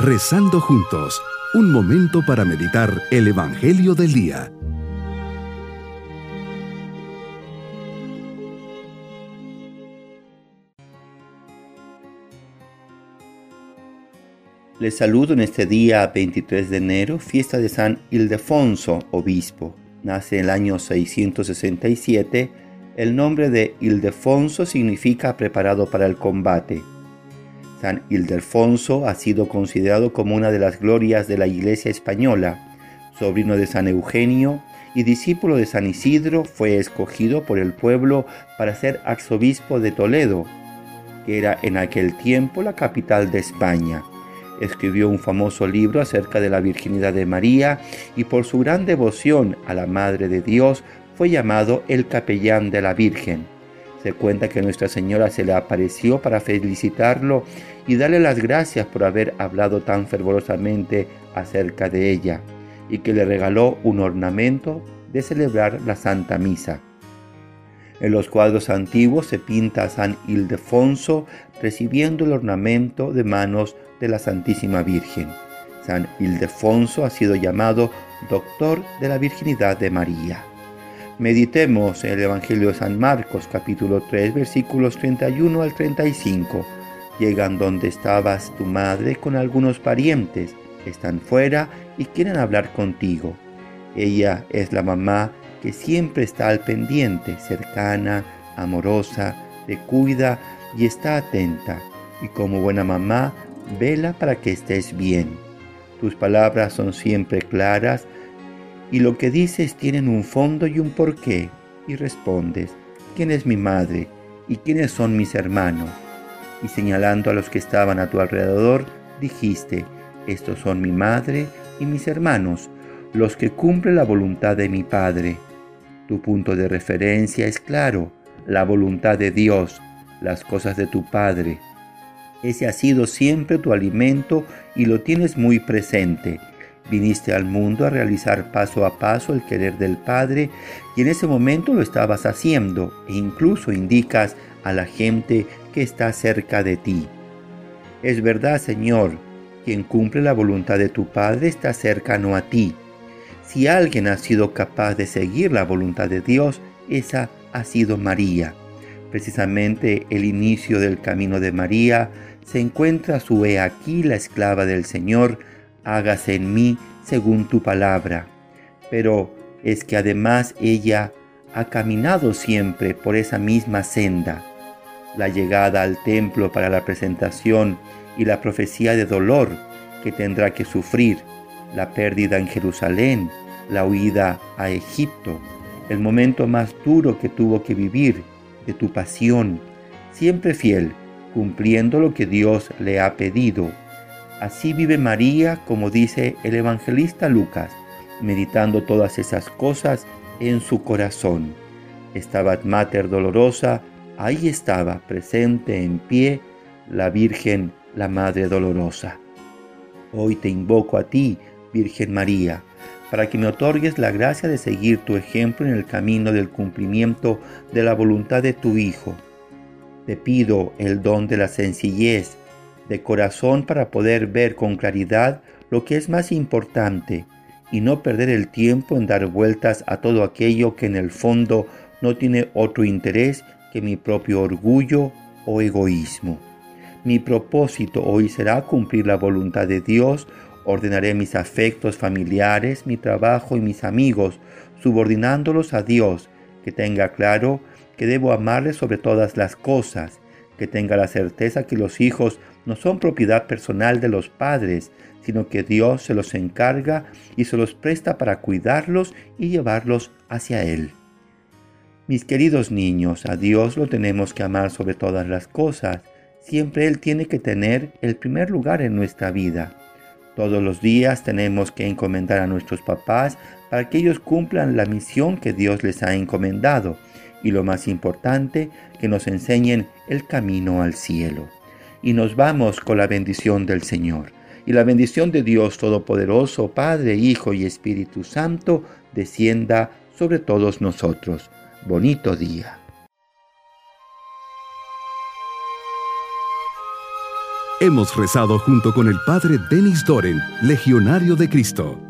Rezando juntos, un momento para meditar el Evangelio del Día. Les saludo en este día 23 de enero, fiesta de San Ildefonso, obispo. Nace en el año 667. El nombre de Ildefonso significa preparado para el combate. San Ildefonso ha sido considerado como una de las glorias de la Iglesia española. Sobrino de San Eugenio y discípulo de San Isidro, fue escogido por el pueblo para ser arzobispo de Toledo, que era en aquel tiempo la capital de España. Escribió un famoso libro acerca de la virginidad de María y por su gran devoción a la Madre de Dios fue llamado el capellán de la Virgen. Se cuenta que Nuestra Señora se le apareció para felicitarlo y darle las gracias por haber hablado tan fervorosamente acerca de ella, y que le regaló un ornamento de celebrar la Santa Misa. En los cuadros antiguos se pinta a San Ildefonso recibiendo el ornamento de manos de la Santísima Virgen. San Ildefonso ha sido llamado Doctor de la Virginidad de María. Meditemos el Evangelio de San Marcos capítulo 3 versículos 31 al 35. Llegan donde estabas tu madre con algunos parientes, están fuera y quieren hablar contigo. Ella es la mamá que siempre está al pendiente, cercana, amorosa, te cuida y está atenta. Y como buena mamá, vela para que estés bien. Tus palabras son siempre claras, y lo que dices tienen un fondo y un porqué, y respondes, ¿quién es mi madre? ¿Y quiénes son mis hermanos? Y señalando a los que estaban a tu alrededor, dijiste, estos son mi madre y mis hermanos, los que cumplen la voluntad de mi Padre. Tu punto de referencia es claro, la voluntad de Dios, las cosas de tu Padre. Ese ha sido siempre tu alimento y lo tienes muy presente Viniste al mundo a realizar paso a paso el querer del Padre y en ese momento lo estabas haciendo e incluso indicas a la gente que está cerca de ti. Es verdad, Señor, quien cumple la voluntad de tu Padre está cercano a ti. Si alguien ha sido capaz de seguir la voluntad de Dios, esa ha sido María. Precisamente el inicio del camino de María se encuentra su He aquí la esclava del Señor, hágase en mí según tu palabra. Pero es que además ella ha caminado siempre por esa misma senda. La llegada al templo para la presentación y la profecía de dolor que tendrá que sufrir, la pérdida en Jerusalén, la huida a Egipto, el momento más duro que tuvo que vivir de tu pasión, siempre fiel, cumpliendo lo que Dios le ha pedido Así vive María, como dice el evangelista Lucas, meditando todas esas cosas en su corazón. Estaba Mater dolorosa, ahí estaba, presente en pie, la Virgen, la Madre dolorosa. Hoy te invoco a ti, Virgen María, para que me otorgues la gracia de seguir tu ejemplo en el camino del cumplimiento de la voluntad de tu Hijo. Te pido el don de la sencillez, de corazón para poder ver con claridad lo que es más importante y no perder el tiempo en dar vueltas a todo aquello que en el fondo no tiene otro interés que mi propio orgullo o egoísmo. Mi propósito hoy será cumplir la voluntad de Dios, ordenaré mis afectos familiares, mi trabajo y mis amigos, subordinándolos a Dios, que tenga claro que debo amarle sobre todas las cosas, que tenga la certeza que los hijos no son propiedad personal de los padres, sino que Dios se los encarga y se los presta para cuidarlos y llevarlos hacia Él. Mis queridos niños, a Dios lo tenemos que amar sobre todas las cosas. Siempre Él tiene que tener el primer lugar en nuestra vida. Todos los días tenemos que encomendar a nuestros papás para que ellos cumplan la misión que Dios les ha encomendado y lo más importante, que nos enseñen el camino al cielo. Y nos vamos con la bendición del Señor. Y la bendición de Dios Todopoderoso, Padre, Hijo y Espíritu Santo, descienda sobre todos nosotros. Bonito día. Hemos rezado junto con el Padre Denis Doren, Legionario de Cristo.